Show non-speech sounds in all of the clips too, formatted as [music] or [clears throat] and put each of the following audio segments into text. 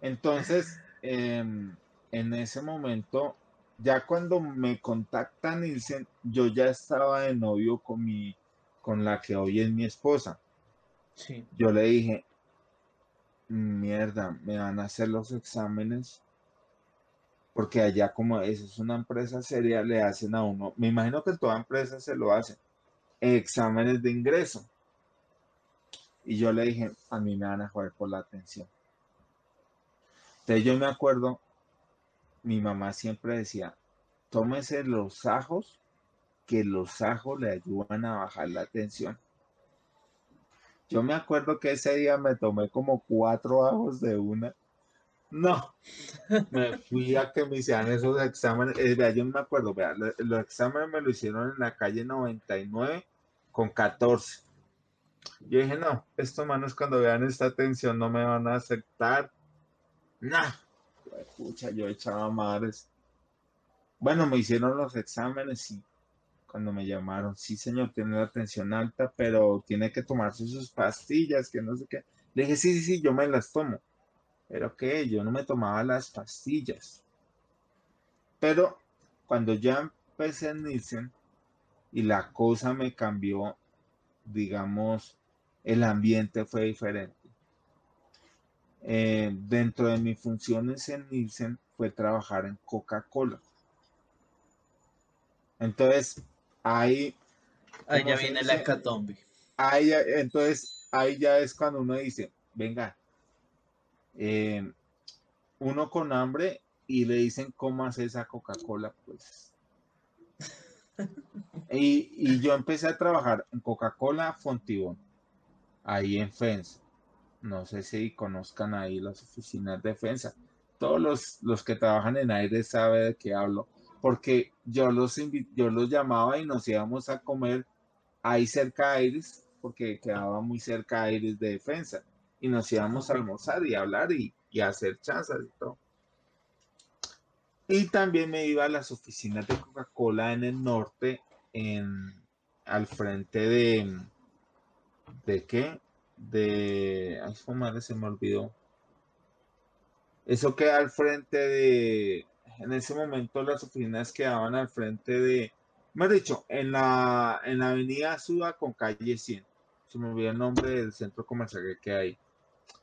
Entonces, em, en ese momento, ya cuando me contacta Nielsen, yo ya estaba de novio con mi, con la que hoy es mi esposa. Sí. Yo le dije, mierda, me van a hacer los exámenes porque allá como eso es una empresa seria, le hacen a uno, me imagino que toda empresa se lo hace, exámenes de ingreso. Y yo le dije, a mí me van a joder por la atención. Entonces yo me acuerdo, mi mamá siempre decía, tómese los ajos, que los ajos le ayudan a bajar la tensión. Yo me acuerdo que ese día me tomé como cuatro ajos de una. No, [laughs] me fui a que me hicieran esos exámenes. Eh, yo me acuerdo, vea, lo- los exámenes me lo hicieron en la calle 99 con 14. Yo dije, no, estos manos cuando vean esta tensión no me van a aceptar. Nah, pucha, yo echaba madres. Bueno, me hicieron los exámenes y cuando me llamaron, sí, señor, tiene la tensión alta, pero tiene que tomarse sus pastillas, que no sé qué. Le dije, sí, sí, sí, yo me las tomo. Pero que yo no me tomaba las pastillas. Pero cuando ya empecé en Nielsen y la cosa me cambió, digamos, el ambiente fue diferente. Eh, dentro de mis funciones en Nielsen fue trabajar en Coca-Cola. Entonces, ahí, Ahí ¿cómo ya viene la hecatombe. ahí ya- entonces, ahí ya es cuando uno dice, venga, eh, uno con hambre y le dicen, ¿cómo hace esa Coca-Cola? Pues. Y, y yo empecé a trabajar en Coca-Cola Fontibón, ahí en Fensa. No sé si conozcan ahí las oficinas de Fensa. Todos los, los que trabajan en aire saben de qué hablo, porque yo los, yo los llamaba y nos íbamos a comer ahí cerca de Aires, porque quedaba muy cerca de Aires de defensa, y nos íbamos a almorzar y hablar y, y hacer chanzas y todo. Y también me iba a las oficinas de Coca-Cola en el norte, en, al frente de, ¿de qué? De, ay, su madre se me olvidó. Eso queda al frente de, en ese momento las oficinas quedaban al frente de, me dicho, en la, en la avenida Suda con calle 100. Se me olvidó el nombre del centro comercial que queda ahí.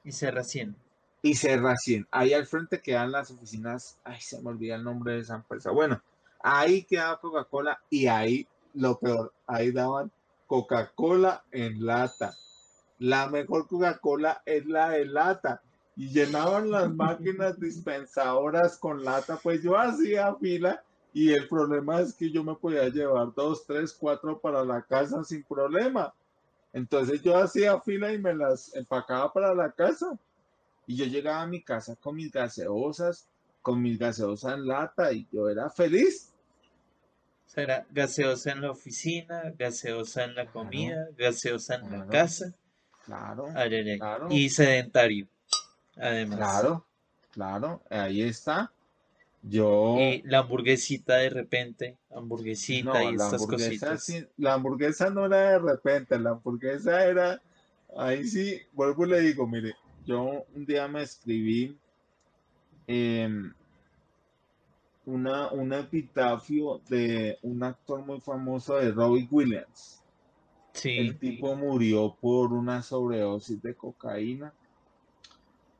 Y Serra 100. Y Serra 100. Ahí al frente quedan las oficinas, ay, se me olvida el nombre de esa empresa. Bueno, ahí quedaba Coca-Cola y ahí, lo peor, ahí daban Coca-Cola en lata. La mejor Coca-Cola es la de lata. Y llenaban las [laughs] máquinas dispensadoras con lata, pues yo hacía fila y el problema es que yo me podía llevar dos, tres, cuatro para la casa sin problema. Entonces yo hacía fila y me las empacaba para la casa. Y yo llegaba a mi casa con mis gaseosas, con mis gaseosas en lata y yo era feliz. O sea, era gaseosa en la oficina, gaseosa en la Claro, comida, gaseosa en la casa. Claro, ay. claro, Y sedentario, además. claro, claro, ahí está. Yo, Y la hamburguesita de repente, hamburguesita no, y estas cositas. sí, la hamburguesa no era de repente, la hamburguesa era, ahí sí, vuelvo y le digo, mire, yo un día me escribí em, una, un epitafio de un actor muy famoso de Robbie Williams. El tipo murió por una sobredosis de cocaína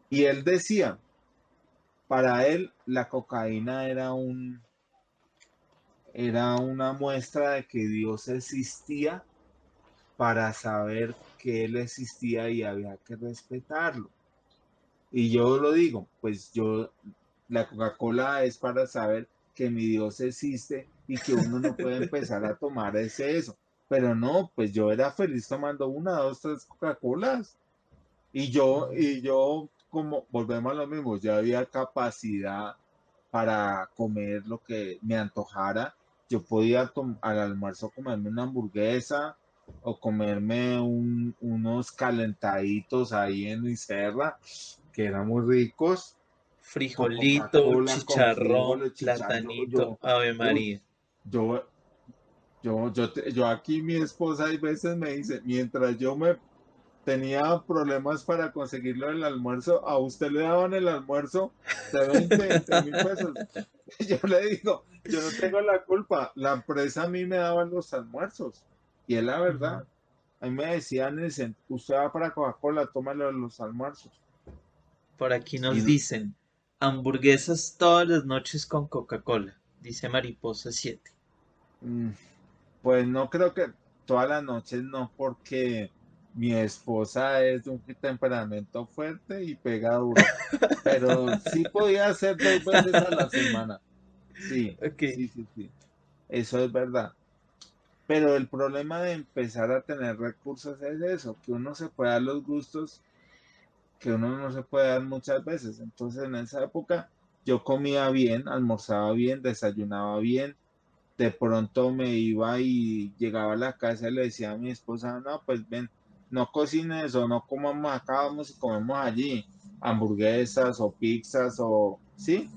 y él decía, para él la cocaína era un, era una muestra de que Dios existía para saber que Él existía y había que respetarlo. Y yo lo digo, pues yo, la Coca-Cola es para saber que mi Dios existe y que uno no puede [laughs] empezar a tomar ese eso. Pero no, pues yo era feliz tomando una, dos, tres Coca-Colas. Y yo, y yo, como volvemos a lo mismo, ya había capacidad para comer lo que me antojara. Yo podía al almuerzo comerme una hamburguesa o comerme un- unos calentaditos ahí en mi serra, que eran muy ricos, frijolito, chicharrón, chicharrón. platanito, Yo, Ave María. yo, yo, yo, yo aquí mi esposa hay veces me dice, mientras yo me tenía problemas para conseguirlo el almuerzo, a usted le daban el almuerzo de 20, mil pesos. [laughs] Yo le digo, yo no tengo la culpa, la empresa a mí me daba los almuerzos. Y es la verdad. A mí me decían, usted va para Coca-Cola, tómalo los almuerzos. Por aquí nos dicen, hamburguesas todas las noches con Coca-Cola, dice Mariposa 7. Mm, pues no creo que todas las noches, no, porque mi esposa es de un temperamento fuerte y pega duro, [laughs] pero sí podía hacer dos veces a la semana. Sí, sí, sí, sí. Eso es verdad. Pero el problema de empezar a tener recursos es eso, que uno se puede dar los gustos que uno no se puede dar muchas veces. Entonces en esa época yo comía bien, almorzaba bien, desayunaba bien. De pronto me iba y llegaba a la casa y le decía a mi esposa, no, pues ven, no cocines o no comamos acá, vamos y comemos allí hamburguesas o pizzas o, ¿sí?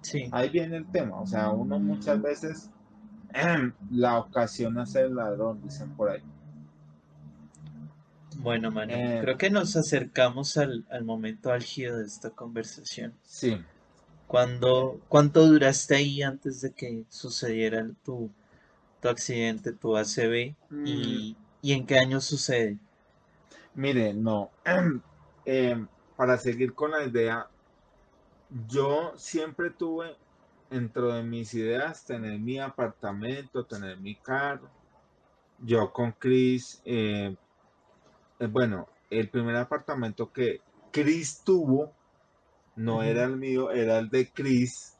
Sí. Ahí viene el tema, o sea, uno muchas veces la ocasión hace el ladrón, dicen por ahí. Bueno, Manu, eh, creo que nos acercamos al, momento álgido de esta conversación. Sí. ¿Cuándo, ¿Cuánto duraste ahí antes de que sucediera tu, tu accidente, tu ACV? Y, mm. ¿Y en qué año sucede? Mire, no. [clears throat] Em, para seguir con la idea, yo siempre tuve dentro de mis ideas tener mi apartamento, tener mi carro. Yo con Chris, eh, eh, bueno, el primer apartamento que Chris tuvo no era el mío, era el de Chris.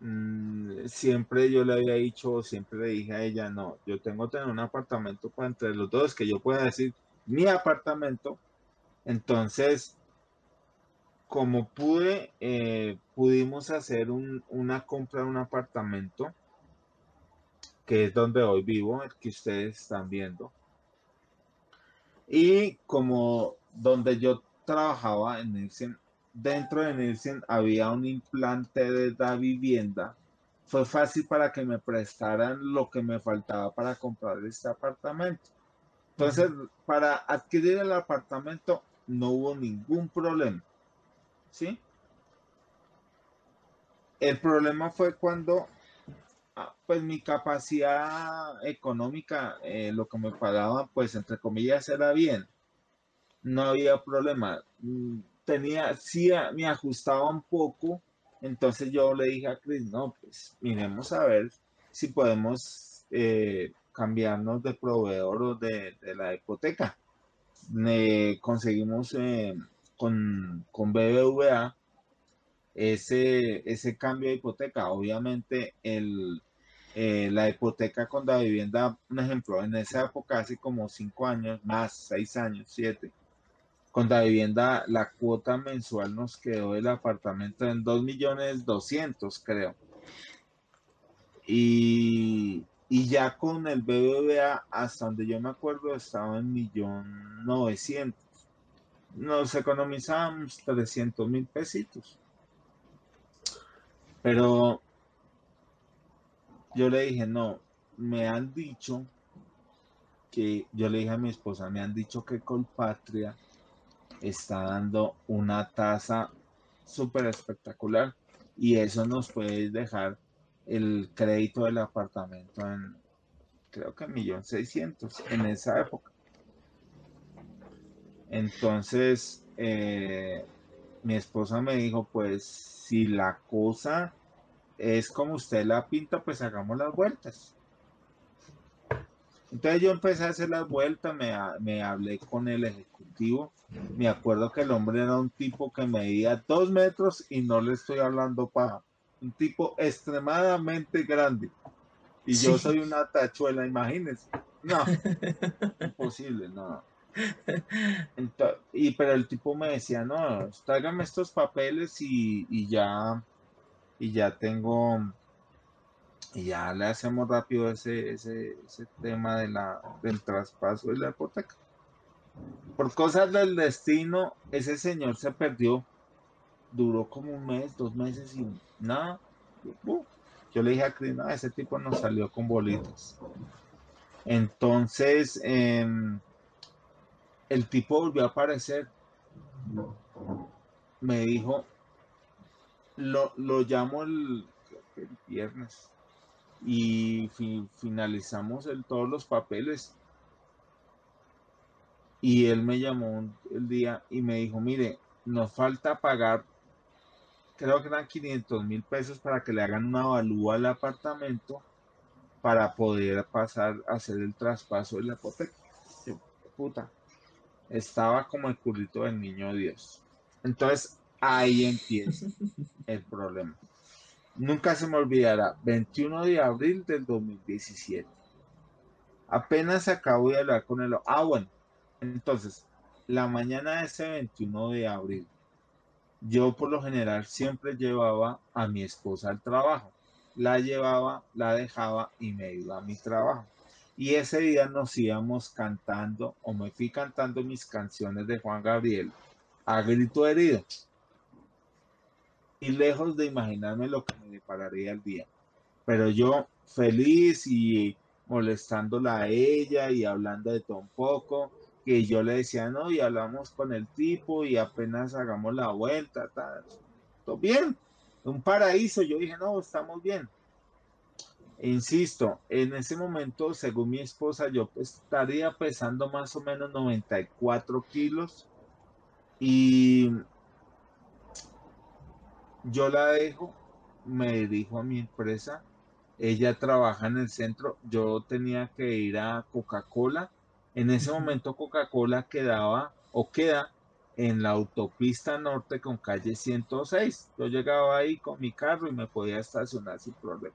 Mm, siempre yo le había dicho, siempre le dije a ella, no, yo tengo que tener un apartamento para entre los dos, que yo pueda decir, mi apartamento. Entonces, como pude, eh, pudimos hacer una compra de un apartamento, que es donde hoy vivo, el que ustedes están viendo. Y como donde yo trabajaba en Nielsen, dentro de Nielsen había un implante de la vivienda, fue fácil para que me prestaran lo que me faltaba para comprar este apartamento. Entonces, para adquirir el apartamento no hubo ningún problema. ¿Sí? El problema fue cuando, ah, pues mi capacidad económica, eh, lo que me pagaba, pues entre comillas, era bien. No había problema. Tenía, sí, ah, me ajustaba un poco. Entonces yo le dije a Chris, no, pues miremos a ver si podemos eh, cambiarnos de proveedor o de, la hipoteca. conseguimos eh, con, con, BBVA ese, ese cambio de hipoteca. Obviamente el, eh, la hipoteca con la vivienda, un ejemplo, en esa época hace como cinco años, más seis años, siete, con la vivienda la cuota mensual nos quedó el apartamento en dos millones doscientos creo. Y, y ya con el BBVA, hasta donde yo me acuerdo, estaba en millón novecientos. Nos economizábamos 300 mil pesitos. Pero yo le dije, no, me han dicho que, yo le dije a mi esposa, me han dicho que Colpatria está dando una tasa súper espectacular y eso nos puede dejar el crédito del apartamento en creo que millón seiscientos en esa época. Entonces, eh, mi esposa me dijo, pues si la cosa es como usted la pinta, pues hagamos las vueltas. Entonces yo empecé a hacer las vueltas, me, me hablé con el ejecutivo. Me acuerdo que el hombre era un tipo que medía dos metros y no le estoy hablando para un tipo extremadamente grande. Y yo soy una tachuela, imagínense. No, [laughs] imposible, no. y pero el tipo me decía, no, tráigame estos papeles y, ya, y ya tengo, y ya le hacemos rápido ese, ese, tema de la, del traspaso de la hipoteca. Por cosas del destino, ese señor se perdió duró como un mes, dos meses y nada. Yo le dije a Cris, no, ese tipo nos salió con bolitas. Entonces, em, el tipo volvió a aparecer. Me dijo, lo, lo llamo el, viernes y finalizamos el, todos los papeles. Y él me llamó el día y me dijo, mire, nos falta pagar, creo que eran 500 mil pesos para que le hagan una avalúa al apartamento para poder pasar a hacer el traspaso de la hipoteca. puta, estaba como el culito del niño Dios. Entonces ahí empieza el problema. Nunca se me olvidará, 21 de abril del 2017. Apenas acabo de hablar con él. Ah, bueno, entonces, la mañana de ese 21 de abril, yo por lo general siempre llevaba a mi esposa al trabajo. La llevaba, la dejaba y me iba a mi trabajo. Y ese día nos íbamos cantando, o me fui cantando mis canciones de Juan Gabriel a grito herido. Lejos de imaginarme lo que me depararía el día. Pero yo feliz y molestándola a ella y hablando de todo un poco, que yo le decía, no, y hablamos con el tipo y apenas hagamos la vuelta, todo bien, un paraíso, yo dije, no, estamos bien. Insisto, en ese momento, según mi esposa, yo estaría pesando más o menos 94 kilos y yo la dejo, me dirijo a mi empresa, ella trabaja en el centro, yo tenía que ir a Coca-Cola, en ese momento Coca-Cola quedaba o queda en la autopista norte con calle 106. Yo llegaba ahí con mi carro y me podía estacionar sin problema.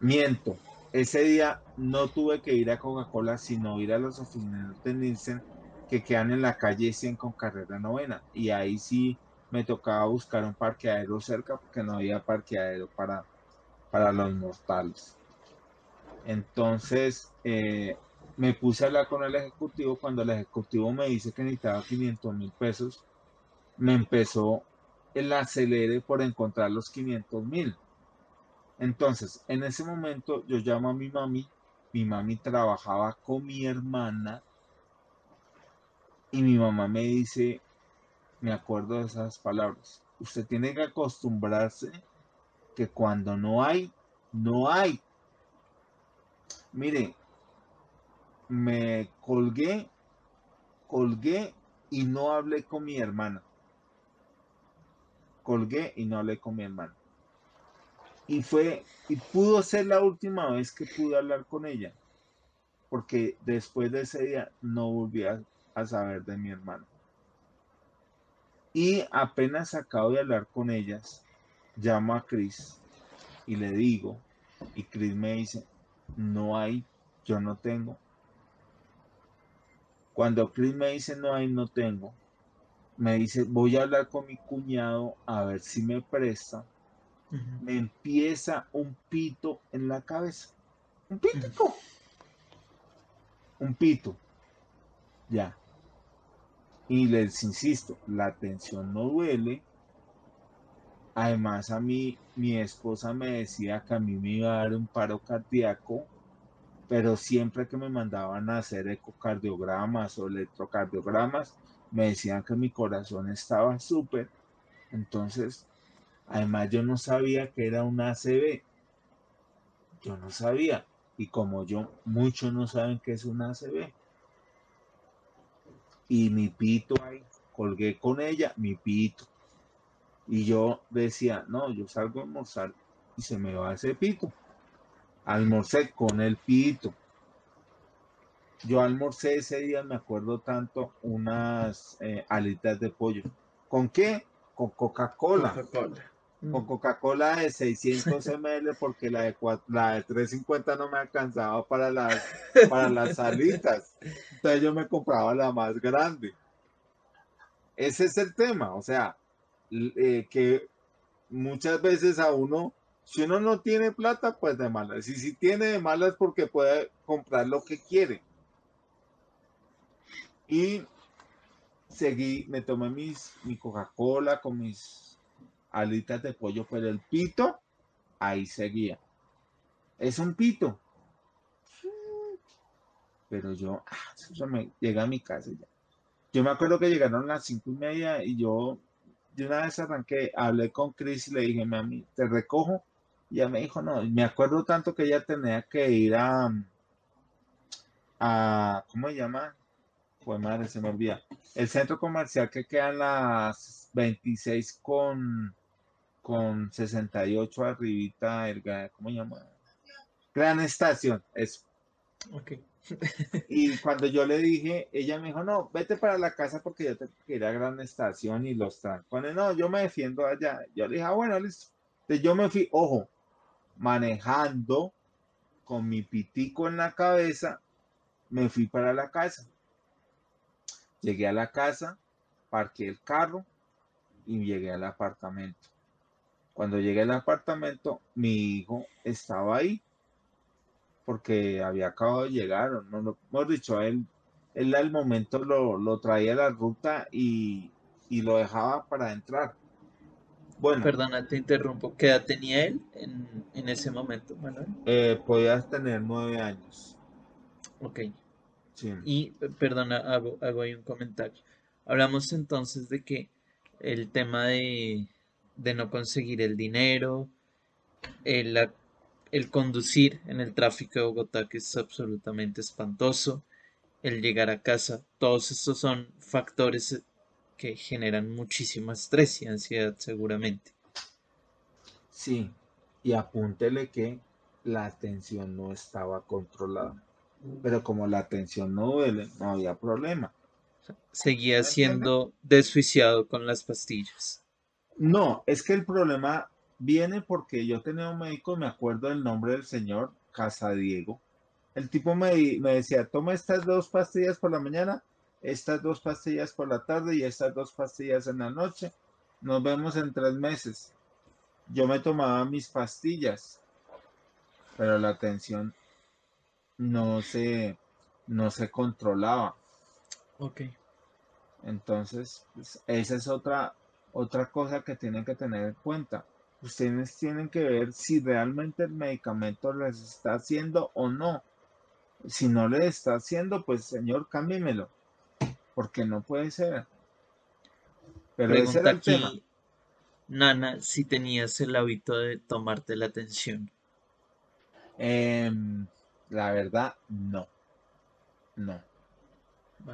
Miento, ese día no tuve que ir a Coca-Cola, sino ir a las oficinas de Nielsen que quedan en la calle 100 con carrera novena. Y ahí sí me tocaba buscar un parqueadero cerca porque no había parqueadero para, para los mortales. Entonces eh, me puse a hablar con el ejecutivo. Cuando el ejecutivo me dice que necesitaba 500 mil pesos, me empezó el acelere por encontrar los 500 mil. Entonces, en ese momento yo llamo a mi mami, mi mami trabajaba con mi hermana y mi mamá me dice, me acuerdo de esas palabras, usted tiene que acostumbrarse que cuando no hay, no hay. Mire, me colgué, colgué y no hablé con mi hermana. Colgué y no hablé con mi hermana y fue, y pudo ser la última vez que pude hablar con ella, porque después de ese día no volví a, saber de mi hermano. Y apenas acabo de hablar con ellas, llamo a Chris y le digo, y Chris me dice, no hay, yo no tengo. Cuando Chris me dice no hay, no tengo, me dice, voy a hablar con mi cuñado a ver si me presta me empieza un pito en la cabeza. Un pito. Un pito. Ya. Y les insisto, la tensión no duele. Además, a mí, mi esposa me decía que a mí me iba a dar un paro cardíaco, pero siempre que me mandaban a hacer ecocardiogramas o electrocardiogramas, me decían que mi corazón estaba súper. Entonces, Además, yo no sabía que era un ACB. Yo no sabía. Y como yo, muchos no saben que es un ACB. Y mi pito ahí, colgué con ella, mi pito. Y yo decía, no, yo salgo a almorzar y se me va ese pito. Almorcé con el pito. Yo almorcé ese día, me acuerdo tanto, unas eh, alitas de pollo. ¿Con qué? Con Coca-Cola. Coca-Cola con Coca-Cola de 600 [laughs] ml porque la de, la de 350 no me alcanzaba para las, para las [laughs] salitas. Entonces yo me compraba la más grande. Ese es el tema, o sea, eh, que muchas veces a uno, si uno no tiene plata, pues de malas. Y si tiene de malas porque puede comprar lo que quiere. Y seguí, me tomé mis, mi Coca-Cola con mis alitas de pollo, pero el pito ahí seguía. Es un pito. Pero yo, ah, me llegué a mi casa ya. Yo me acuerdo que llegaron las cinco y media y yo de una vez arranqué, hablé con Chris y le dije, mami, te recojo. Y ella me dijo, no, me acuerdo tanto que ella tenía que ir a, a ¿cómo se llama? Pues madre, se me olvida. El centro comercial que queda en las 26 con, con 68 arribita, el, ¿cómo se llama? Gran Estación, eso. Ok. Y [laughs] cuando yo le dije, ella me dijo, no, vete para la casa porque yo tengo que ir a Gran Estación y los trancones. No, yo me defiendo allá. Yo le dije, ah, bueno, listo. Entonces yo me fui, ojo, manejando con mi pitico en la cabeza, me fui para la casa. Llegué a la casa, parqué el carro y llegué al apartamento. Cuando llegué al apartamento, mi hijo estaba ahí porque había acabado de llegar, no lo hemos dicho, él, él al momento lo, lo traía a la ruta y, y, lo dejaba para entrar. Bueno. Perdona, te interrumpo. ¿Qué edad tenía él en, en ese momento, Manuel? Eh, podías tener nueve años. Ok. Sí. Y, perdona, hago, hago ahí un comentario. Hablamos entonces de que el tema de, de no conseguir el dinero, el, el conducir en el tráfico de Bogotá, que es absolutamente espantoso, el llegar a casa, todos estos son factores que generan muchísimo estrés y ansiedad seguramente. Sí, y apúntele que la atención no estaba controlada. Pero como la atención no duele, no había problema. Seguía siendo desjuiciado con las pastillas. No, es que el problema viene porque yo tenía un médico, me acuerdo del nombre del señor, Casadiego. El tipo me, me decía, toma estas dos pastillas por la mañana, estas dos pastillas por la tarde y estas dos pastillas en la noche. Nos vemos en tres meses. Yo me tomaba mis pastillas, pero la tensión no se, no se controlaba. Ok. Entonces, pues, esa es otra, otra cosa que tienen que tener en cuenta ustedes tienen que ver si realmente el medicamento les está haciendo o no. Si no le está haciendo, pues señor, cámbiemelo. Porque no puede ser. Pero ese era el tema. Nana, si tenías el hábito de tomarte la atención. Em, la verdad, no. No.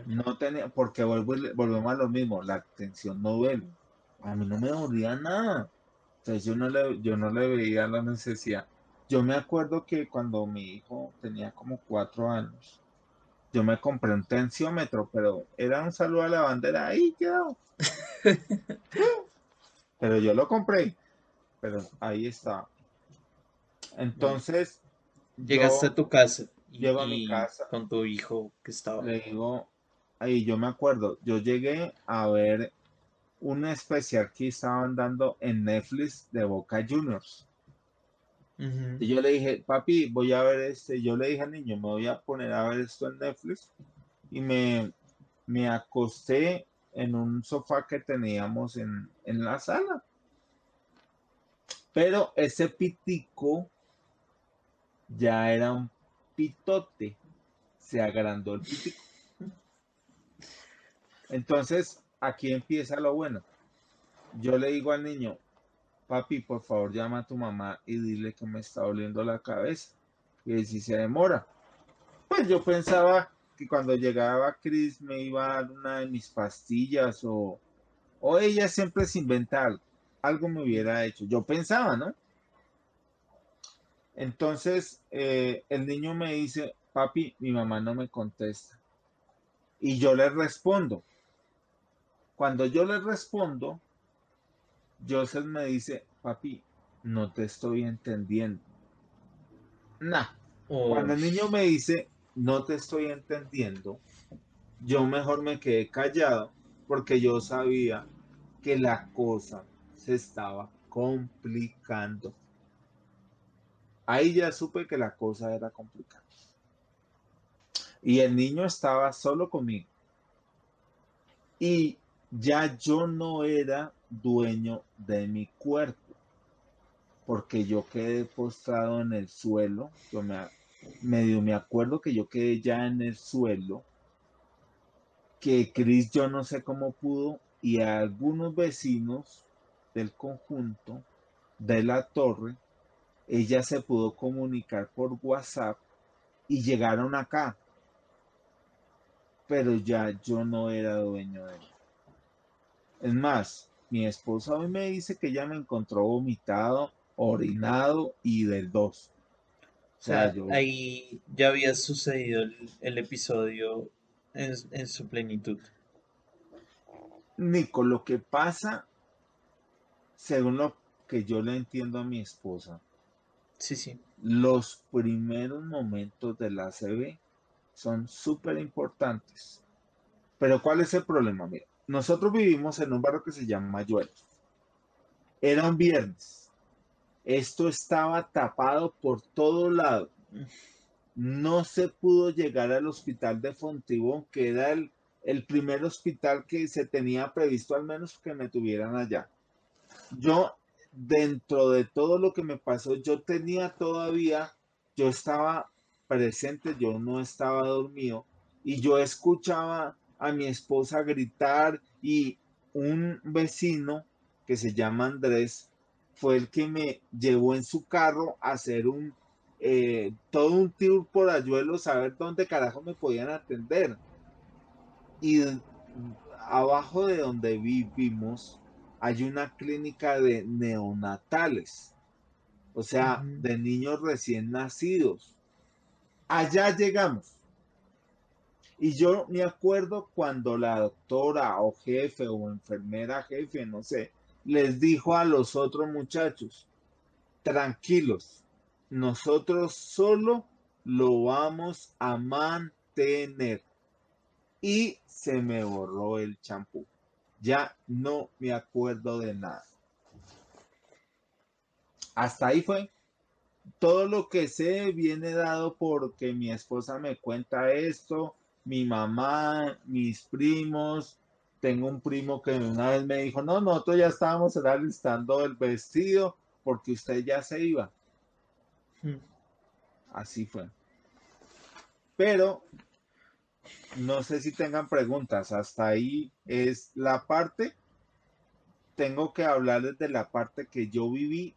No tenía, porque volvemos a lo mismo, la atención no duele. A mí no me dolía nada. Entonces yo no le, yo no le veía la necesidad. Yo me acuerdo que cuando mi hijo tenía como cuatro años, yo me compré un tensiómetro, pero era un saludo a la bandera, ahí quedó. [laughs] pero yo lo compré, pero ahí está. Entonces. Llegaste a tu casa. llego a mi casa. Con tu hijo que estaba. Le digo, ahí yo me acuerdo, yo llegué a ver un especial que estaban dando en Netflix de Boca Juniors. Y yo le dije, papi, voy a ver este. Yo le dije al niño, me voy a poner a ver esto en Netflix. Y me, me acosté en un sofá que teníamos en, en la sala. Pero ese pitico ya era un pitote. Se agrandó el pitico. [laughs] Entonces, aquí empieza lo bueno. Yo le digo al niño, papi, por favor llama a tu mamá y dile que me está doliendo la cabeza. Y si se demora. Pues yo pensaba que cuando llegaba Chris me iba a dar una de mis pastillas o, o ella siempre se inventa algo. Algo me hubiera hecho. Yo pensaba, ¿no? Entonces eh, el niño me dice, papi, mi mamá no me contesta. Y yo le respondo, cuando yo le respondo, Joseph me dice, papi, no te estoy entendiendo. Nah. Cuando el niño me dice, no te estoy entendiendo, yo mejor me quedé callado porque yo sabía que la cosa se estaba complicando. Ahí ya supe que la cosa era complicada. Y el niño estaba solo conmigo. Y ya yo no era dueño de mi cuerpo, porque yo quedé postrado en el suelo, yo me medio me acuerdo que yo quedé ya en el suelo, que Cris yo no sé cómo pudo y algunos vecinos del conjunto de la torre, ella se pudo comunicar por WhatsApp y llegaron acá. Pero ya yo no era dueño de él. Es más, mi esposa hoy me dice que ella me encontró vomitado, orinado y del dos. O sea, ahí ya había sucedido el, episodio en, en, su plenitud. Nico, lo que pasa, según lo que yo le entiendo a mi esposa, sí, sí. los primeros momentos de la ACV son súper importantes. Pero ¿cuál es el problema? Mira, nosotros vivimos en un barrio que se llama Mayuelos. Era un viernes. Esto estaba tapado por todo lado. No se pudo llegar al hospital de Fontibón, que era el, el primer hospital que se tenía previsto al menos que me tuvieran allá. Yo, dentro de todo lo que me pasó, yo tenía todavía, yo estaba presente, yo no estaba dormido y yo escuchaba a mi esposa gritar y un vecino que se llama Andrés fue el que me llevó en su carro a hacer un eh, todo un tour por Ayuelo, saber dónde carajo me podían atender. Y abajo de donde vivimos hay una clínica de neonatales, o sea, de niños recién nacidos. Allá llegamos. Y yo me acuerdo cuando la doctora o jefe o enfermera jefe, no sé, les dijo a los otros muchachos, tranquilos, nosotros solo lo vamos a mantener. Y se me borró el champú. Ya no me acuerdo de nada. Hasta ahí fue. Todo lo que sé viene dado porque mi esposa me cuenta esto, mi mamá, mis primos. Tengo un primo que una vez me dijo, no, nosotros ya estábamos alistando el vestido porque usted ya se iba. Hmm. Así fue. Pero no sé si tengan preguntas. Hasta ahí es la parte. Tengo que hablarles de la parte que yo viví.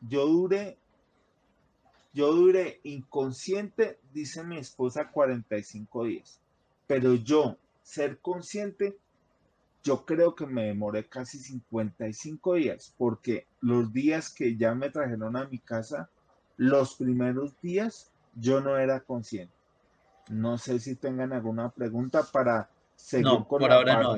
Yo duré yo duré inconsciente, dice mi esposa, 45 días. Pero yo, ser consciente, yo creo que me demoré casi 55 días, porque los días que ya me trajeron a mi casa, los primeros días, yo no era consciente. No sé si tengan alguna pregunta para seguir con por ahora no,